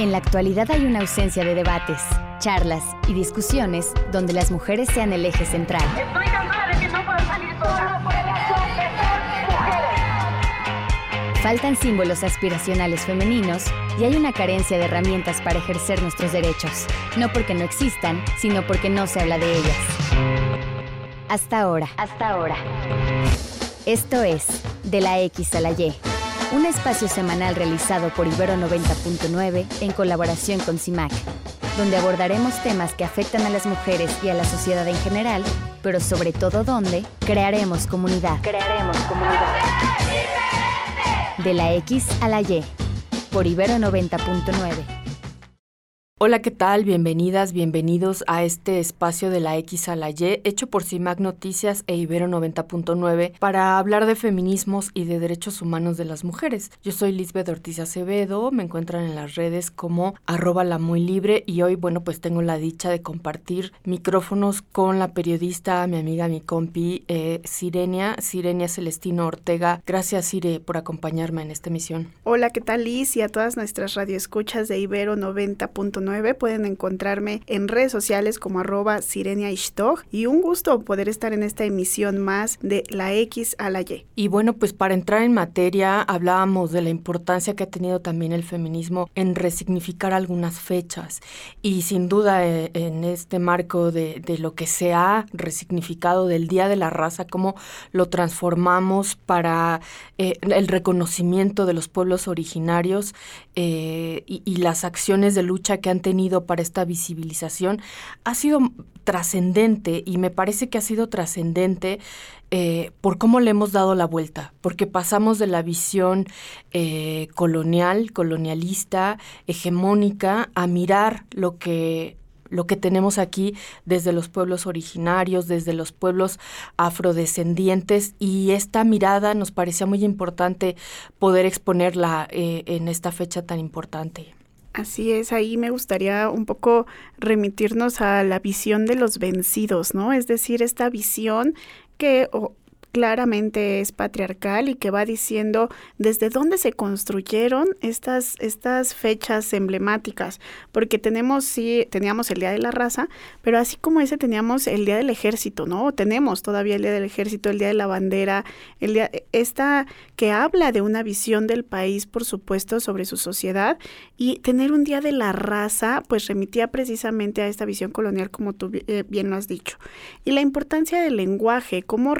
En la actualidad hay una ausencia de debates, charlas y discusiones donde las mujeres sean el eje central. Estoy cansada de que no puedo salir solo por el hecho de ser mujeres. Faltan símbolos aspiracionales femeninos y hay una carencia de herramientas para ejercer nuestros derechos, no porque no existan, sino porque no se habla de ellas. Hasta ahora. Hasta ahora. Esto es De la X a la Y, un espacio semanal realizado por Ibero 90.9 en colaboración con CIMAC, donde abordaremos temas que afectan a las mujeres y a la sociedad en general, pero sobre todo donde crearemos comunidad. Crearemos comunidad. De la X a la Y, por Ibero 90.9. Hola, ¿qué tal? Bienvenidas, bienvenidos a este espacio de la X a la Y, hecho por CIMAC Noticias e Ibero 90.9 para hablar de feminismos y de derechos humanos de las mujeres. Yo soy Lisbeth Ortiz Acevedo, me encuentran en las redes como arroba la muy libre y hoy, bueno, pues tengo la dicha de compartir micrófonos con la periodista, mi amiga, mi compi, eh, Sirenia, Sirenia Celestino Ortega. Gracias, Sire, por acompañarme en esta emisión. Hola, ¿qué tal, Liz? Y a todas nuestras radioescuchas de Ibero 90.9 pueden encontrarme en redes sociales como arroba Sirenia y un gusto poder estar en esta emisión más de la X a la Y. Y bueno, pues para entrar en materia hablábamos de la importancia que ha tenido también el feminismo en resignificar algunas fechas y sin duda eh, en este marco de, de lo que se ha resignificado del Día de la Raza, cómo lo transformamos para eh, el reconocimiento de los pueblos originarios eh, y, y las acciones de lucha que han tenido para esta visibilización ha sido trascendente y me parece que ha sido trascendente eh, por cómo le hemos dado la vuelta, porque pasamos de la visión eh, colonial, colonialista, hegemónica, a mirar lo que lo que tenemos aquí desde los pueblos originarios, desde los pueblos afrodescendientes y esta mirada nos parecía muy importante poder exponerla eh, en esta fecha tan importante. Así es, ahí me gustaría un poco remitirnos a la visión de los vencidos, ¿no? Es decir, esta visión que claramente es patriarcal y que va diciendo desde dónde se construyeron estas, estas fechas emblemáticas, porque tenemos, teníamos el Día de la Raza, pero así como ese teníamos el Día del Ejército, ¿no? Tenemos todavía el Día del Ejército, el Día de la Bandera, el día, esta que habla de una visión del país, por supuesto, sobre su sociedad, y tener un Día de la Raza, pues remitía precisamente a esta visión colonial, como tú eh, bien lo has dicho. Y la importancia del lenguaje, cómo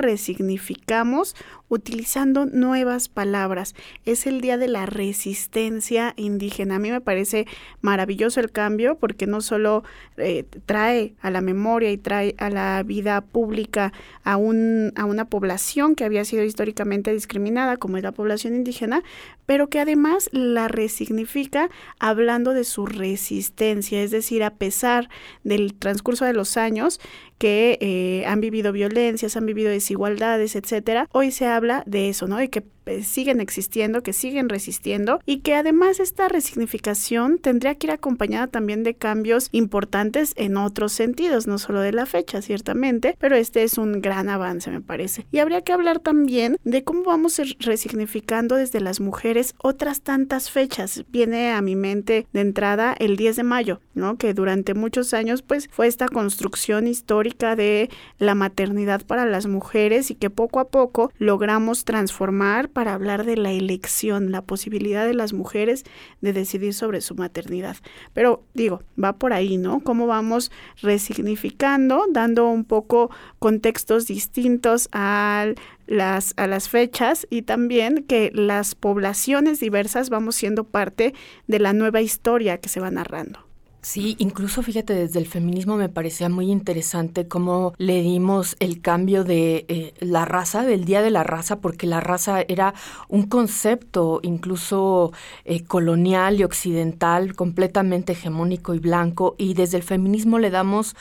utilizando nuevas palabras. Es el día de la resistencia indígena. A mí me parece maravilloso el cambio porque no solo eh, trae a la memoria y trae a la vida pública a, un, a una población que había sido históricamente discriminada, como es la población indígena, pero que además la resignifica hablando de su resistencia, es decir, a pesar del transcurso de los años que eh, han vivido violencias, han vivido desigualdades, etcétera, hoy se habla de eso, ¿no? De que siguen existiendo, que siguen resistiendo y que además esta resignificación tendría que ir acompañada también de cambios importantes en otros sentidos, no solo de la fecha, ciertamente, pero este es un gran avance, me parece. Y habría que hablar también de cómo vamos resignificando desde las mujeres otras tantas fechas. Viene a mi mente de entrada el 10 de mayo, ¿no? Que durante muchos años pues fue esta construcción histórica de la maternidad para las mujeres y que poco a poco logramos transformar para hablar de la elección, la posibilidad de las mujeres de decidir sobre su maternidad. Pero digo, va por ahí, ¿no? Cómo vamos resignificando, dando un poco contextos distintos a las, a las fechas y también que las poblaciones diversas vamos siendo parte de la nueva historia que se va narrando. Sí, incluso fíjate, desde el feminismo me parecía muy interesante cómo le dimos el cambio de eh, la raza, del Día de la Raza, porque la raza era un concepto incluso eh, colonial y occidental, completamente hegemónico y blanco, y desde el feminismo le damos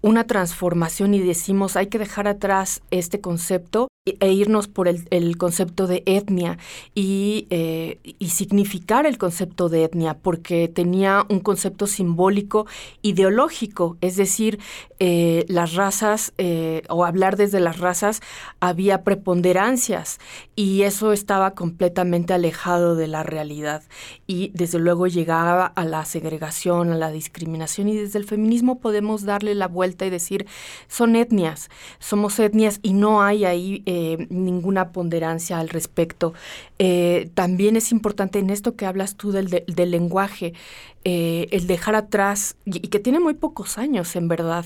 una transformación y decimos hay que dejar atrás este concepto e irnos por el, concepto de etnia eh, y, significar el concepto de etnia, porque tenía un concepto simbólico ideológico, es decir, eh, las razas eh, o hablar desde las razas había preponderancias y eso estaba completamente alejado de la realidad. Y desde luego llegaba a la segregación, a la discriminación y desde el feminismo podemos darle la vuelta y decir son etnias, somos etnias y no hay ahí eh, ninguna ponderancia al respecto. Eh, también es importante en esto que hablas tú del, del lenguaje, eh, el dejar atrás, y, que tiene muy pocos años en verdad,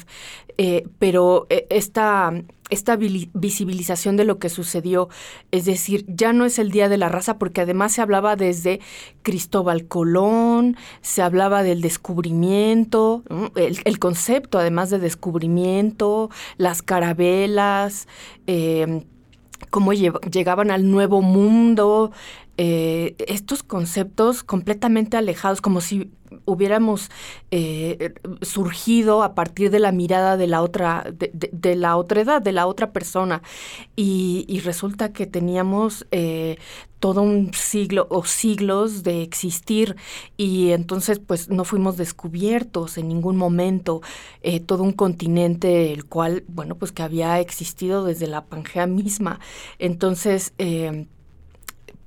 pero esta, esta visibilización de lo que sucedió, es decir, ya no es el Día de la Raza, porque además se hablaba desde Cristóbal Colón, se hablaba del descubrimiento, el, concepto además de descubrimiento, las carabelas, eh, cómo llegaban al nuevo mundo, eh, estos conceptos completamente alejados, como si hubiéramos eh, surgido a partir de la mirada de la otra, de, la otra edad, de la otra persona. Y, resulta que teníamos eh, todo un siglo o siglos de existir y entonces pues no fuimos descubiertos en ningún momento eh, todo un continente el cual bueno pues que había existido desde la Pangea misma entonces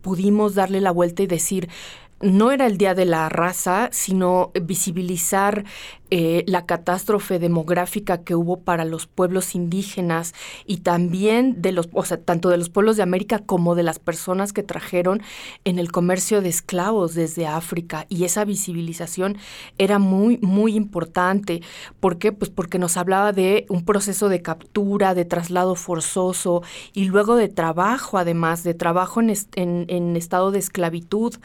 pudimos darle la vuelta y decir no era el Día de la Raza, sino visibilizar eh, la catástrofe demográfica que hubo para los pueblos indígenas y también de los, o sea, tanto de los pueblos de América como de las personas que trajeron en el comercio de esclavos desde África. Y esa visibilización era muy, muy importante. ¿Por qué? Pues porque nos hablaba de un proceso de captura, de traslado forzoso y luego de trabajo, además, de trabajo en, en, estado de esclavitud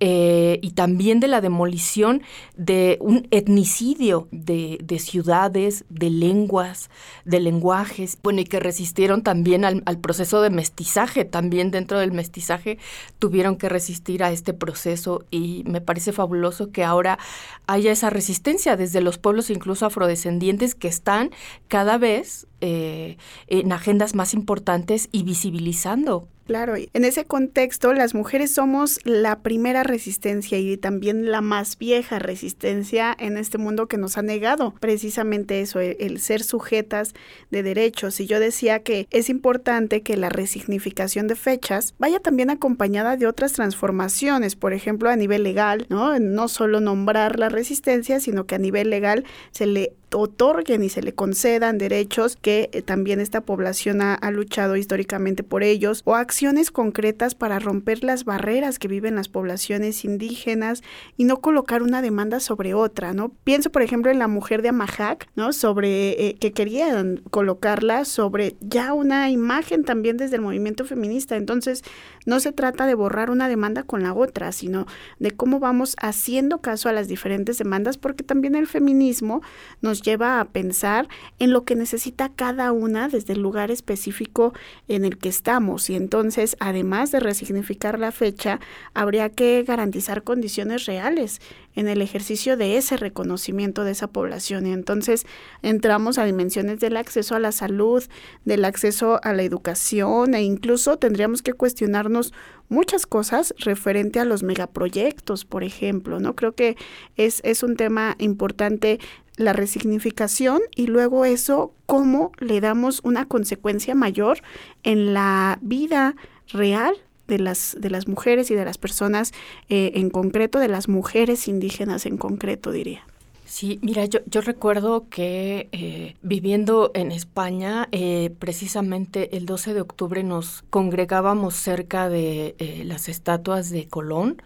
eh, y también de la demolición de un etnicidio de, ciudades, de lenguas, de lenguajes, bueno, y que resistieron también al, proceso de mestizaje, también dentro del mestizaje tuvieron que resistir a este proceso y me parece fabuloso que ahora haya esa resistencia desde los pueblos incluso afrodescendientes que están cada vez eh, en agendas más importantes y visibilizando Claro, en ese contexto las mujeres somos la primera resistencia y también la más vieja resistencia en este mundo que nos ha negado precisamente eso, el, ser sujetas de derechos. Y yo decía que es importante que la resignificación de fechas vaya también acompañada de otras transformaciones, por ejemplo, a nivel legal, ¿no? No solo nombrar la resistencia, sino que a nivel legal se le otorguen y se le concedan derechos que eh, también esta población ha, ha luchado históricamente por ellos o acciones concretas para romper las barreras que viven las poblaciones indígenas y no colocar una demanda sobre otra, ¿no? Pienso, por ejemplo, en la mujer de Amajac, ¿no? Sobre eh, que querían colocarla sobre ya una imagen también desde el movimiento feminista. Entonces, no se trata de borrar una demanda con la otra, sino de cómo vamos haciendo caso a las diferentes demandas, porque también el feminismo nos lleva a pensar en lo que necesita cada una desde el lugar específico en el que estamos. Y entonces, además de resignificar la fecha, habría que garantizar condiciones reales en el ejercicio de ese reconocimiento de esa población. Y entonces entramos a dimensiones del acceso a la salud, del acceso a la educación e incluso tendríamos que cuestionarnos muchas cosas referente a los megaproyectos, por ejemplo, ¿no? Creo que es, es un tema importante la resignificación y luego eso, cómo le damos una consecuencia mayor en la vida real de las, de las mujeres y de las personas eh, en concreto, de las mujeres indígenas en concreto, diría. Sí, mira, yo, yo recuerdo que eh, viviendo en España, eh, precisamente el 12 de octubre nos congregábamos cerca de las estatuas de Colón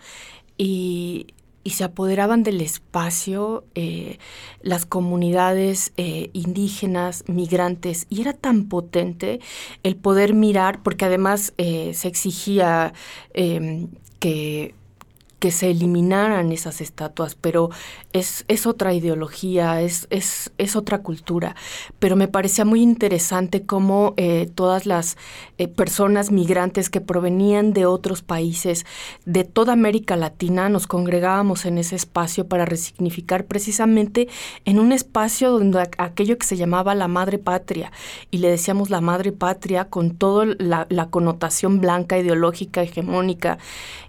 y y se apoderaban del espacio eh, las comunidades eh, indígenas, migrantes, y era tan potente el poder mirar, porque además eh, se exigía em, que que se eliminaran esas estatuas, pero es, es otra ideología, es, es, es, otra cultura. Pero me parecía muy interesante cómo eh, todas las eh, personas migrantes que provenían de otros países, de toda América Latina, nos congregábamos en ese espacio para resignificar precisamente en un espacio donde aquello que se llamaba la madre patria, y le decíamos la madre patria con toda la, la connotación blanca, ideológica, hegemónica,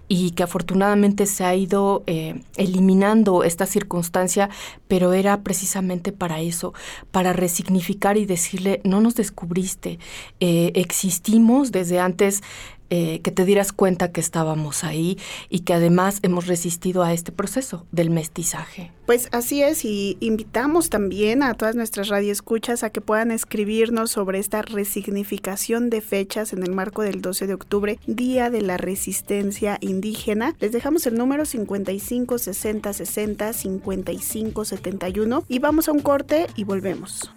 y que afortunadamente se ha ido eh, eliminando esta circunstancia, pero era precisamente para eso, para resignificar y decirle, no nos descubriste, eh, existimos desde antes eh, que te dieras cuenta que estábamos ahí y que además hemos resistido a este proceso del mestizaje. Pues así es y invitamos también a todas nuestras radioescuchas a que puedan escribirnos sobre esta resignificación de fechas en el marco del 12 de octubre, Día de la Resistencia Indígena. Les dejamos el número 55 60 60 55 71 y vamos a un corte y volvemos.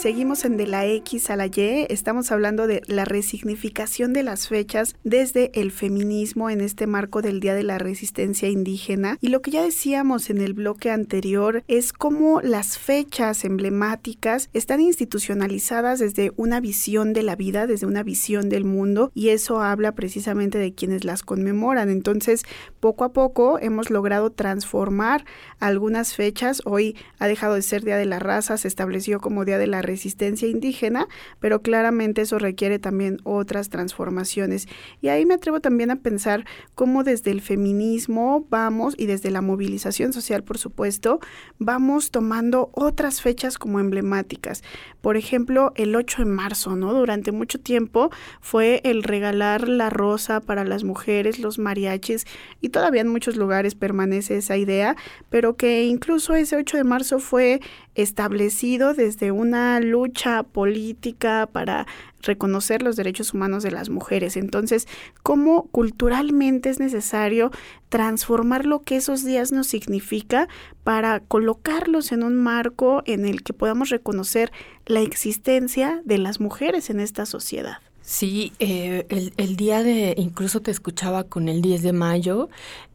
Seguimos en de la X a la Y, estamos hablando de la resignificación de las fechas desde el feminismo en este marco del Día de la Resistencia Indígena. Y lo que ya decíamos en el bloque anterior es cómo las fechas emblemáticas están institucionalizadas desde una visión de la vida, desde una visión del mundo, y eso habla precisamente de quienes las conmemoran. Entonces, poco a poco hemos logrado transformar algunas fechas. Hoy ha dejado de ser Día de la Raza, se estableció como Día de la resistencia indígena, pero claramente eso requiere también otras transformaciones. Y ahí me atrevo también a pensar cómo desde el feminismo vamos y desde la movilización social, por supuesto, vamos tomando otras fechas como emblemáticas. Por ejemplo, el 8 de marzo, ¿no? Durante mucho tiempo fue el regalar la rosa para las mujeres, los mariachis, y todavía en muchos lugares permanece esa idea, pero que incluso ese 8 de marzo fue establecido desde una lucha política para reconocer los derechos humanos de las mujeres. Entonces, ¿cómo culturalmente es necesario transformar lo que esos días nos significa para colocarlos en un marco en el que podamos reconocer la existencia de las mujeres en esta sociedad? Sí, eh, el, día de, incluso te escuchaba con el 10 de mayo,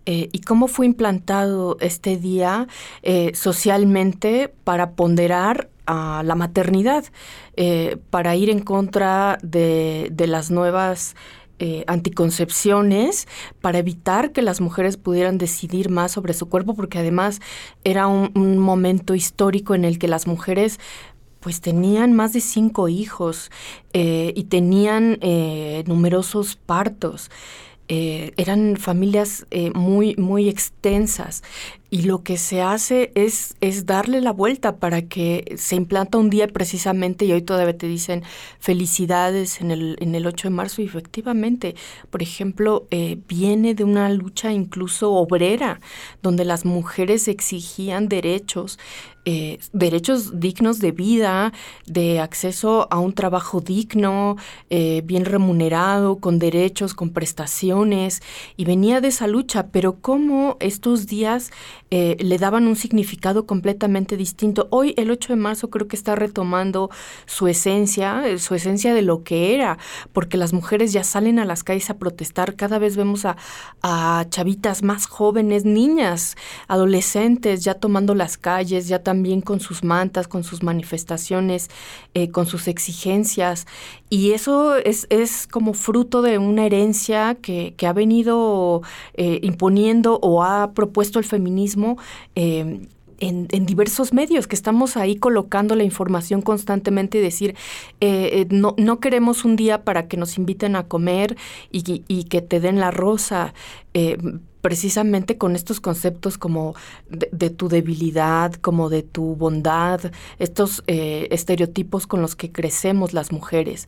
eh, y cómo fue implantado este día eh, socialmente para ponderar a la maternidad, para ir en contra de, las nuevas anticoncepciones para evitar que las mujeres pudieran decidir más sobre su cuerpo, porque además era un, momento histórico en el que las mujeres pues tenían más de cinco hijos eh, y tenían eh, numerosos partos. Eh, eran familias muy, muy extensas y lo que se hace es, es darle la vuelta para que se implanta un día precisamente y hoy todavía te dicen felicidades en el, en el 8 de marzo y efectivamente, por ejemplo, eh, viene de una lucha incluso obrera donde las mujeres exigían derechos, eh, derechos dignos de vida, de acceso a un trabajo digno, eh, bien remunerado, con derechos, con prestaciones, y venía de esa lucha, pero como estos días eh, le daban un significado completamente distinto. Hoy, el 8 de marzo, creo que está retomando su esencia, su esencia de lo que era, porque las mujeres ya salen a las calles a protestar. Cada vez vemos a, chavitas más jóvenes, niñas, adolescentes, ya tomando las calles, ya también con sus mantas, con sus manifestaciones, eh, con sus exigencias. Y eso es, es como fruto de una herencia que, que ha venido imponiendo o ha propuesto el feminismo Em, en, diversos medios, que estamos ahí colocando la información constantemente y decir, eh, eh, no, no, queremos un día para que nos inviten a comer y, que te den la rosa. Eh, precisamente con estos conceptos como de, tu debilidad, como de tu bondad, estos estereotipos con los que crecemos las mujeres.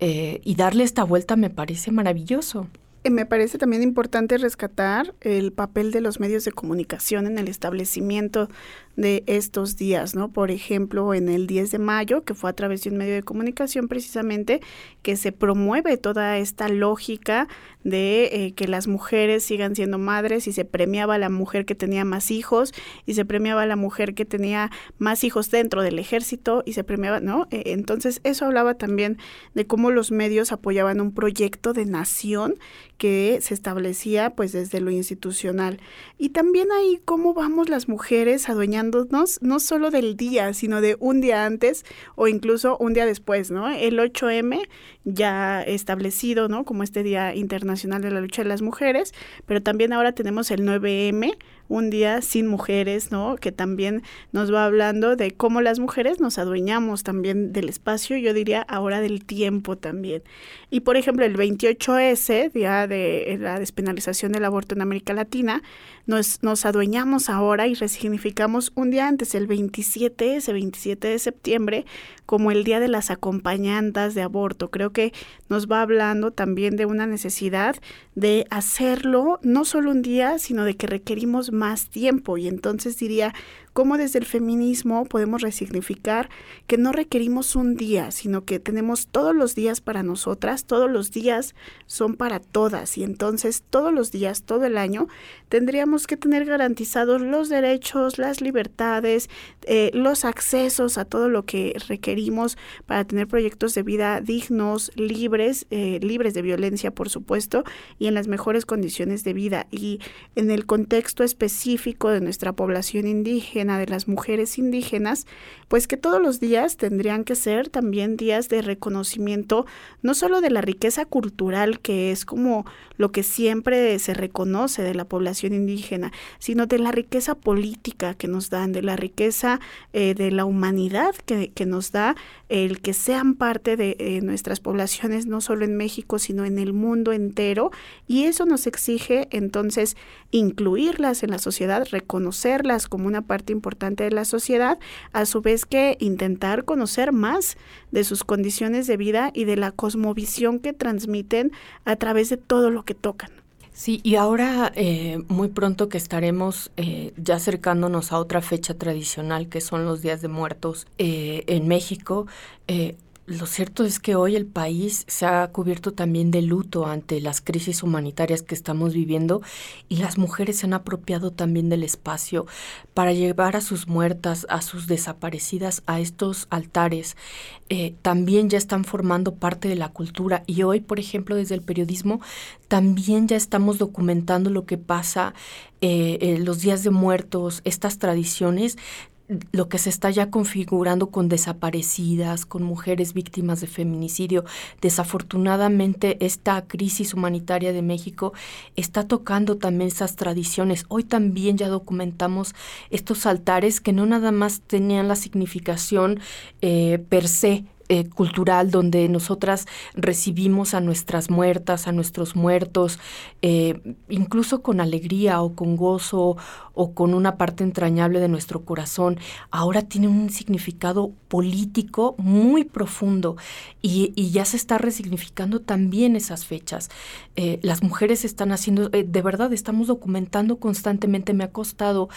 y darle esta vuelta me parece maravilloso. Me parece también importante rescatar el papel de los medios de comunicación en el establecimiento de estos días, ¿no? Por ejemplo, en el 10 de mayo, que fue a través de un medio de comunicación precisamente, que se promueve toda esta lógica de eh, que las mujeres sigan siendo madres y se premiaba a la mujer que tenía más hijos y se premiaba a la mujer que tenía más hijos dentro del ejército y se premiaba, ¿no? E, entonces eso hablaba también de cómo los medios apoyaban un proyecto de nación que se establecía pues desde lo institucional. Y también ahí cómo vamos las mujeres adueñándonos no solo del día, sino de un día antes o incluso un día después, ¿no? El 8M ya establecido, ¿no? Como este Día Internacional de la Lucha de las Mujeres, pero también ahora tenemos el 9M, un día sin mujeres, ¿no? Que también nos va hablando de cómo las mujeres nos adueñamos también del espacio, yo diría ahora del tiempo también. Y por ejemplo, el 28S, Día de la Despenalización del Aborto en América Latina, nos, nos adueñamos ahora y resignificamos un día antes, el 27, ese 27 de septiembre, como el Día de las Acompañantas de Aborto. Creo que nos va hablando también de una necesidad de hacerlo no solo un día, sino de que requerimos más tiempo. Y entonces diría, cómo desde el feminismo podemos resignificar que no requerimos un día, sino que tenemos todos los días para nosotras, todos los días son para todas y entonces todos los días, todo el año, tendríamos que tener garantizados los derechos, las libertades, eh, los accesos a todo lo que requerimos para tener proyectos de vida dignos, libres, eh, libres de violencia, por supuesto, y en las mejores condiciones de vida. Y en el contexto específico de nuestra población indígena, de las mujeres indígenas, pues que todos los días tendrían que ser también días de reconocimiento, no solo de la riqueza cultural, que es como lo que siempre se reconoce de la población indígena, sino de la riqueza política que nos dan, de la riqueza eh, de la humanidad que, que, nos da el que sean parte de eh, nuestras poblaciones, no solo en México, sino en el mundo entero, y eso nos exige entonces incluirlas en la sociedad, reconocerlas como una parte importante de la sociedad, a su vez que intentar conocer más de sus condiciones de vida y de la cosmovisión que transmiten a través de todo lo que tocan. Sí, y ahora eh, muy pronto que estaremos eh, ya acercándonos a otra fecha tradicional que son los días de muertos eh, en México, lo cierto es que hoy el país se ha cubierto también de luto ante las crisis humanitarias que estamos viviendo y las mujeres se han apropiado también del espacio para llevar a sus muertas, a sus desaparecidas a estos altares. Eh, también ya están formando parte de la cultura y hoy, por ejemplo, desde el periodismo, también ya estamos documentando lo que pasa eh, los días de muertos, estas tradiciones lo que se está ya configurando con desaparecidas, con mujeres víctimas de feminicidio. Desafortunadamente, esta crisis humanitaria de México está tocando también esas tradiciones. Hoy también ya documentamos estos altares que no nada más tenían la significación eh, per se eh, cultural donde nosotras recibimos a nuestras muertas, a nuestros muertos, eh, incluso con alegría o con gozo o con una parte entrañable de nuestro corazón, ahora tiene un significado político muy profundo y, ya se está resignificando también esas fechas. Eh, las mujeres están haciendo, de verdad, estamos documentando constantemente, me ha costado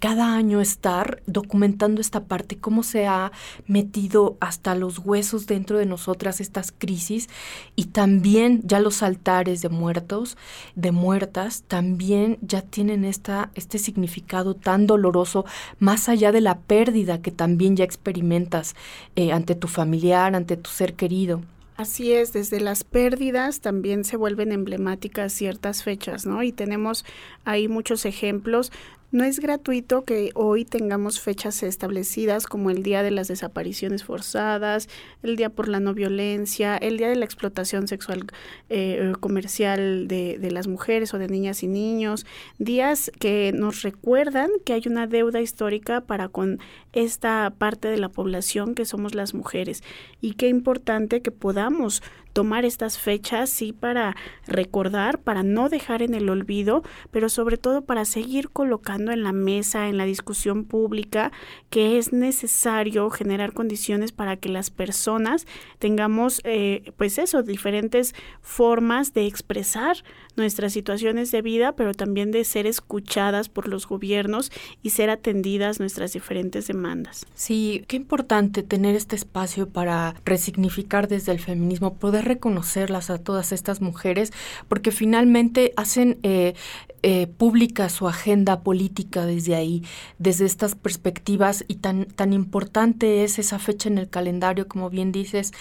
cada año estar documentando esta parte, cómo se ha metido hasta los huesos dentro de nosotras estas crisis y también ya los altares de muertos, de muertas, también ya tienen esta, este significado tan doloroso, más allá de la pérdida que también ya experimentas eh, ante tu familiar, ante tu ser querido. Así es, desde las pérdidas también se vuelven emblemáticas ciertas fechas, ¿no? Y tenemos ahí muchos ejemplos. No es gratuito que hoy tengamos fechas establecidas como el Día de las Desapariciones Forzadas, el Día por la No Violencia, el Día de la Explotación Sexual eh, Comercial de, de, las mujeres o de niñas y niños, días que nos recuerdan que hay una deuda histórica para con esta parte de la población que somos las mujeres. Y qué importante que podamos tomar estas fechas, sí, para recordar, para no dejar en el olvido, pero sobre todo para seguir colocando en la mesa, en la discusión pública, que es necesario generar condiciones para que las personas tengamos, eh, pues eso, diferentes formas de expresar nuestras situaciones de vida, pero también de ser escuchadas por los gobiernos y ser atendidas nuestras diferentes demandas. Sí, qué importante tener este espacio para resignificar desde el feminismo, poder reconocerlas a todas estas mujeres, porque finalmente hacen eh, eh, pública su agenda política desde ahí, desde estas perspectivas, y tan, tan importante es esa fecha en el calendario, como bien dices,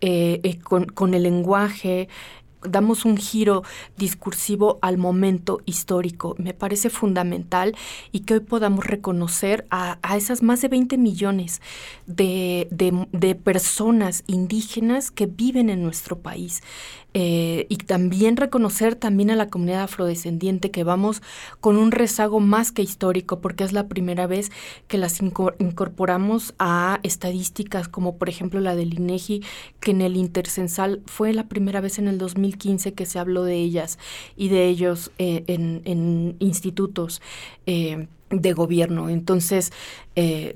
eh, con, con el lenguaje, damos un giro discursivo al momento histórico. Me parece fundamental y que hoy podamos reconocer a, esas más de 20 millones de, de personas indígenas que viven en nuestro país. Eh, y también reconocer también a la comunidad afrodescendiente que vamos con un rezago más que histórico porque es la primera vez que las incorporamos a estadísticas como por ejemplo la del INEGI que en el intercensal fue la primera vez en el 2015 que se habló de ellas y de ellos eh, en, institutos eh, de gobierno. Entonces,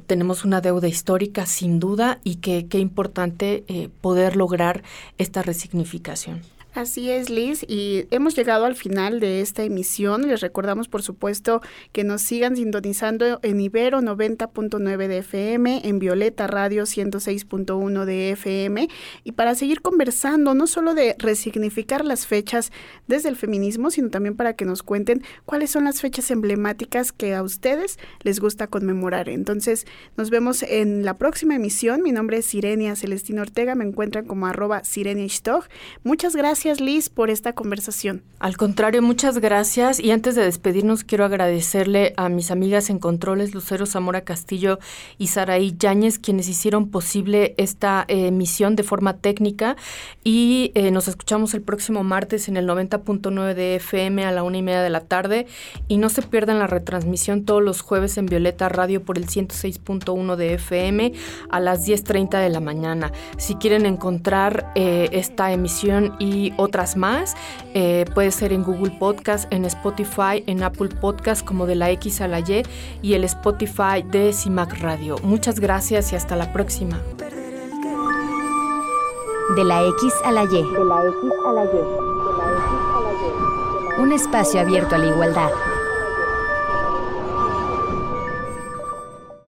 tenemos una deuda histórica sin duda y que qué importante poder lograr esta resignificación. Así es, Liz, y hemos llegado al final de esta emisión. Les recordamos, por supuesto, que nos sigan sintonizando en Ibero 90.9 de FM, en Violeta Radio 106.1 de FM, y para seguir conversando, no solo de resignificar las fechas desde el feminismo, sino también para que nos cuenten cuáles son las fechas emblemáticas que a ustedes les gusta conmemorar. Entonces, nos vemos en la próxima emisión. Mi nombre es Sirenia Celestina Ortega, me encuentran como arroba Sirenia Muchas gracias Liz por esta conversación. Al contrario, muchas gracias. Y antes de despedirnos, quiero agradecerle a mis amigas en controles, Lucero Zamora Castillo y Saraí Yáñez, quienes hicieron posible esta eh, emisión de forma técnica. Y eh, nos escuchamos el próximo martes en el 90.9 de FM a la una y media de la tarde. Y no se pierdan la retransmisión todos los jueves en Violeta Radio por el 106.1 de FM a las 10.30 de la mañana. Si quieren encontrar eh, esta emisión y otras más. Eh, puede ser en Google Podcast, en Spotify, en Apple Podcast como de la X a la Y y el Spotify de CIMAC Radio. Muchas gracias y hasta la próxima. De la X a la Y. De la X a la Y. Un espacio abierto a la igualdad.